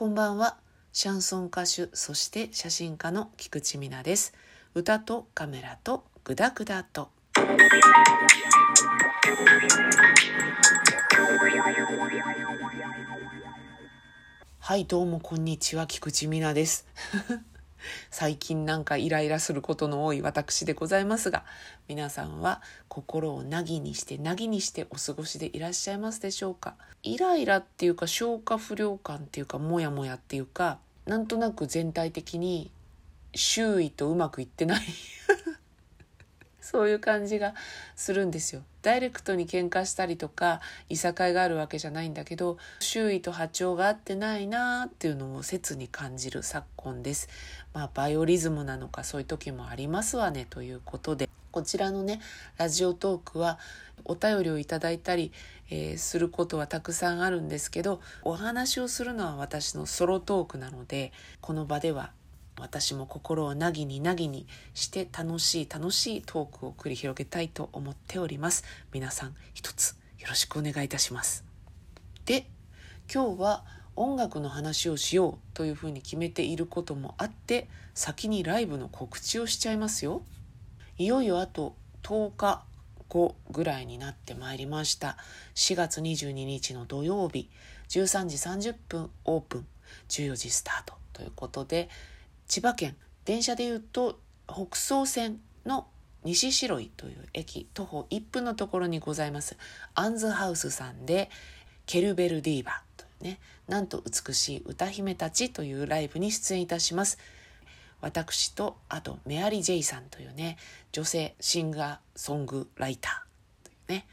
こんばんは。シャンソン歌手、そして写真家の菊池美奈です。歌とカメラとグダグダと。はい、どうもこんにちは。菊池美奈です。最近なんかイライラすることの多い私でございますが、皆さんは心をなぎにしてなぎにしてお過ごしでいらっしゃいますでしょうか？イライラっていうか消化不良感っていうかモヤモヤっていうか、なんとなく全体的に周囲とうまくいってないそういう感じがするんですよ。ダイレクトに喧嘩したりとかいさかいがあるわけじゃないんだけど周囲と波長が合ってないなっていうのを切に感じる昨今です。まあバイオリズムなのかそういう時もありますわねということでこちらのねラジオトークはお便りをいただいたり、えー、することはたくさんあるんですけどお話をするのは私のソロトークなのでこの場では私も心をなぎになぎにして楽しい楽しいトークを繰り広げたいと思っております。皆さん一つよろしくお願いいたします。で、今日は音楽の話をしようというふうに決めていることもあって先にライブの告知をしちゃいますよ。いよいよあと10日後ぐらいになってまいりました。4月22日の土曜日13時30分オープン14時スタートということで千葉県電車でいうと北総線の西白井という駅徒歩1分のところにございます。アンズハウスさんでケルベルディーバというねなんと美しい歌姫たちというライブに出演いたします。私とあとメアリー・ジェイさんというね女性シンガーソングライターというね。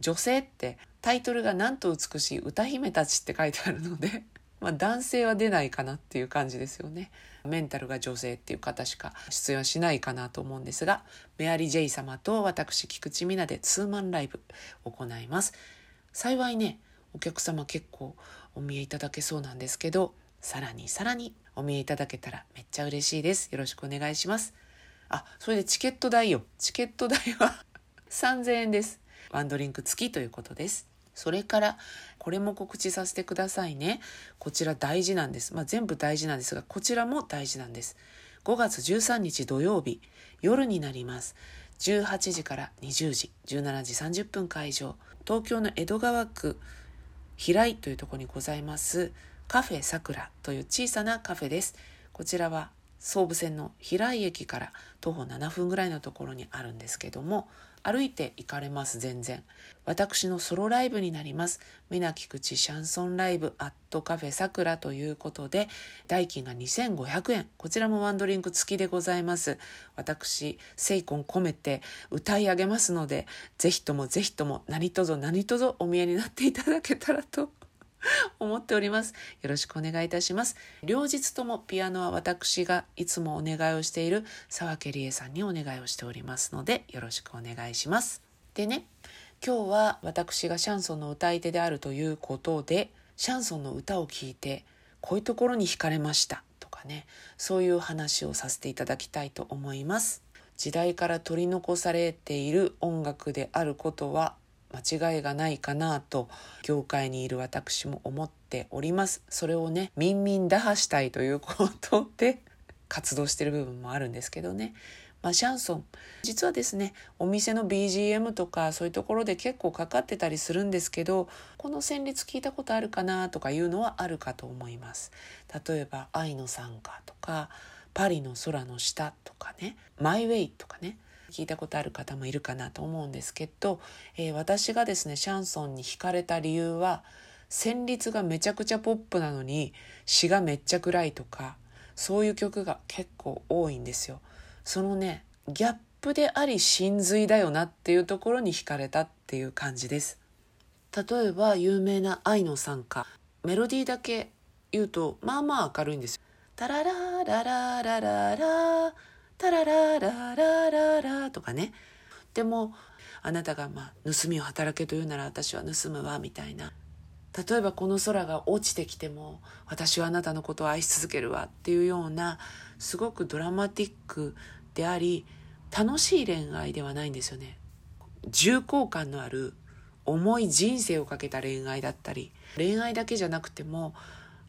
女性ってタイトルがなんと美しい歌姫たちって書いてあるのでまあ、男性は出ないかなっていう感じですよね。メンタルが女性っていう方しか出演はしないかなと思うんですが、メアリー・ジェイ様と私、菊池美奈でツーマンライブ行います。幸いね、お客様結構お見えいただけそうなんですけど、さらにさらにお見えいただけたらめっちゃ嬉しいです。よろしくお願いします。あ、それでチケット代よ。チケット代は 3000円です。ワンドリンク付きということです。それから、これも告知させてくださいね。こちら大事なんです。まあ、全部大事なんですが、こちらも大事なんです。5月13日土曜日、夜になります。18時から20時、17時30分会場。東京の江戸川区平井というところにございます、カフェさくらという小さなカフェです。こちらは総武線の平井駅から徒歩7分ぐらいのところにあるんですけども、歩いて行かれます全然。私のソロライブになります。な菊池シャンソンライブアットカフェさくらということで代金が2500円。こちらもワンドリンク付きでございます。私精魂込めて歌い上げますのでぜひともぜひとも何卒何卒お見えになっていただけたらと 思っております。よろしくお願いいたします。両日ともピアノは私がいつもお願いをしている沢家理恵さんにお願いをしておりますので、よろしくお願いします。でね、今日は私がシャンソンの歌い手であるということで、シャンソンの歌を聴いて、こういうところに惹かれましたとかね、そういう話をさせていただきたいと思います。時代から取り残されている音楽であることは間違いがないかなと業界にいる私も思っております。それをね民民打破したいということで 活動してる部分もあるんですけどね。まあ、シャンソン。実はですねお店の BGM とかそういうところで結構かかってたりするんですけどこの旋律聞いたことあるかなとかいうのはあるかと思います。例えば「愛の賛歌」とか「パリの空の下」とかね「マイ・ウェイ」とかね。聞いたことある方もいるかなと思うんですけど、えー、私がですねシャンソンに惹かれた理由は旋律がめちゃくちゃポップなのに詩がめっちゃ暗いとかそういう曲が結構多いんですよ。そのねギャップであり真髄だよなっていうところに惹かれたっていう感じです。例えば有名な愛の賛歌メロディーだけ言うとまあまあ明るいんですよ。タラララララララタララララとかね。でもあなたがまあ盗みを働けというなら私は盗むわみたいな。例えばこの空が落ちてきても私はあなたのことを愛し続けるわっていうようなすごくドラマティックであり楽しい恋愛ではないんですよね。重厚感のある重い人生をかけた恋愛だったり恋愛だけじゃなくても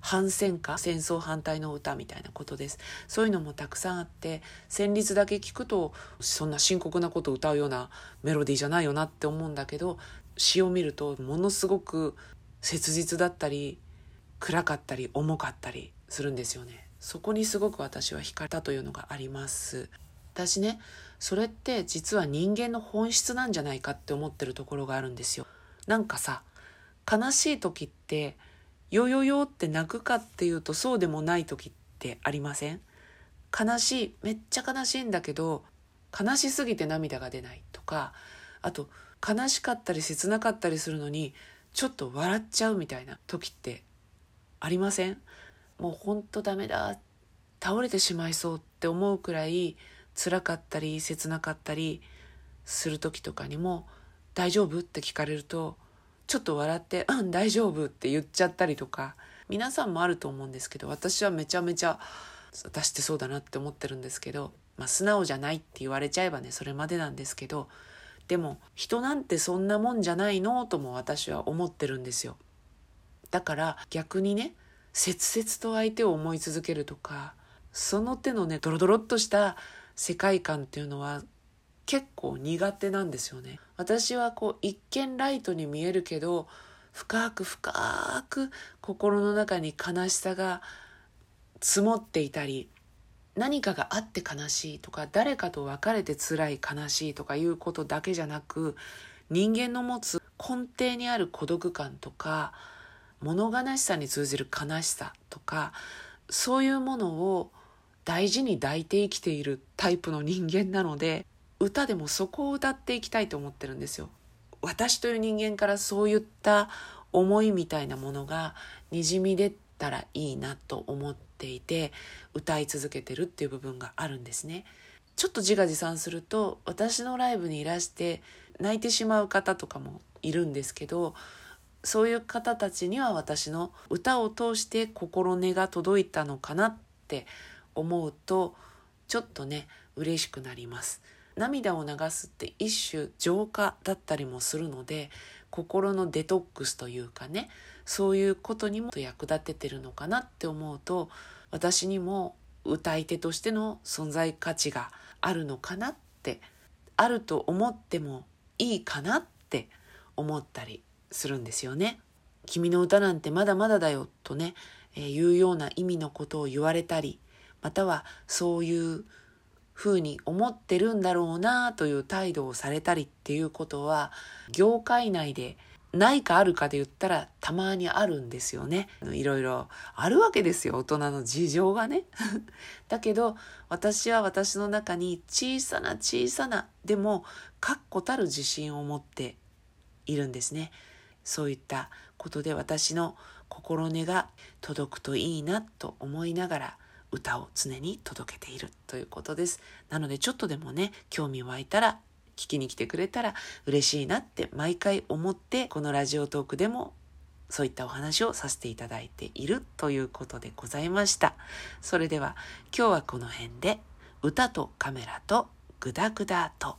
反戦歌戦争反対の歌みたいなことです。そういうのもたくさんあって旋律だけ聞くとそんな深刻なことを歌うようなメロディーじゃないよなって思うんだけど詩を見るとものすごく切実だったり暗かったり重かったりするんですよね。そこにすごく私は惹かれたというのがあります。私ねそれって実は人間の本質なんじゃないかって思ってるところがあるんですよ。なんかさ悲しい時ってよよよって泣くかっていうとそうでもない時ってありません？悲しいめっちゃ悲しいんだけど悲しすぎて涙が出ないとかあと悲しかったり切なかったりするのにちょっと笑っちゃうみたいな時ってありません？もうほんとダメだ倒れてしまいそうって思うくらい辛かったり切なかったりする時とかにも「大丈夫?」って聞かれるとちょっと笑って「うん大丈夫」って言っちゃったりとか皆さんもあると思うんですけど私はめちゃめちゃ私ってそうだなって思ってるんですけど、まあ、素直じゃないって言われちゃえばねそれまでなんですけどでも人なんてそんなもんじゃないのとも私は思ってるんですよ。だから逆にね切々と相手を思い続けるとかその手のねドロドロっとした世界観っていうのは結構苦手なんですよね。私はこう一見ライトに見えるけど深く深く心の中に悲しさが積もっていたり何かがあって悲しいとか誰かと別れて辛い悲しいとかいうことだけじゃなく人間の持つ根底にある孤独感とか物悲しさに通じる悲しさとかそういうものを大事に抱いて生きているタイプの人間なので歌でもそこを歌っていきたいと思ってるんですよ。私という人間からそういった思いみたいなものがにじみ出たらいいなと思っていて歌い続けてるっていう部分があるんですね。ちょっと自画自賛すると私のライブにいらして泣いてしまう方とかもいるんですけどそういう方たちには私の歌を通して心根が届いたのかなって思うとちょっとね嬉しくなります。涙を流すって一種浄化だったりもするので心のデトックスというかねそういうことにも役立ててるのかなって思うと私にも歌い手としての存在価値があるのかなってあると思ってもいいかなって思ったりするんですよね。君の歌なんてまだまだだよとね、えー、いうような意味のことを言われたりまたはそういうふうに思ってるんだろうなという態度をされたりっていうことは業界内でないかあるかで言ったらたまにあるんですよね。いろいろあるわけですよ大人の事情がね。だけど私は私の中に小さな小さなでも確固たる自信を持っているんですね。そういったことで私の心根が届くといいなと思いながら歌を常に届けているということです。なのでちょっとでもね、興味湧いたら、聞きに来てくれたら嬉しいなって毎回思って、このラジオトークでもそういったお話をさせていただいているということでございました。それでは今日はこの辺で歌とカメラとグダグダと